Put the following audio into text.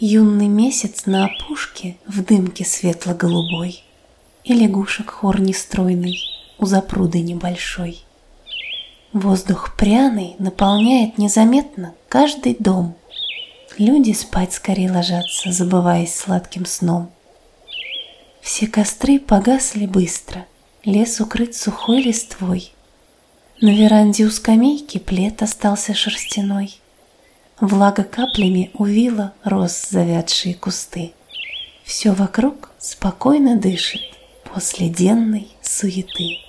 Юный месяц на опушке в дымке светло-голубой, И лягушек хор нестройный у запруды небольшой. Воздух пряный наполняет незаметно каждый дом. Люди спать скорее ложатся, забываясь сладким сном. Все костры погасли быстро, лес укрыт сухой листвой. На веранде у скамейки плед остался шерстяной. Влага каплями увила роз завядшие кусты. Все вокруг спокойно дышит после денной суеты.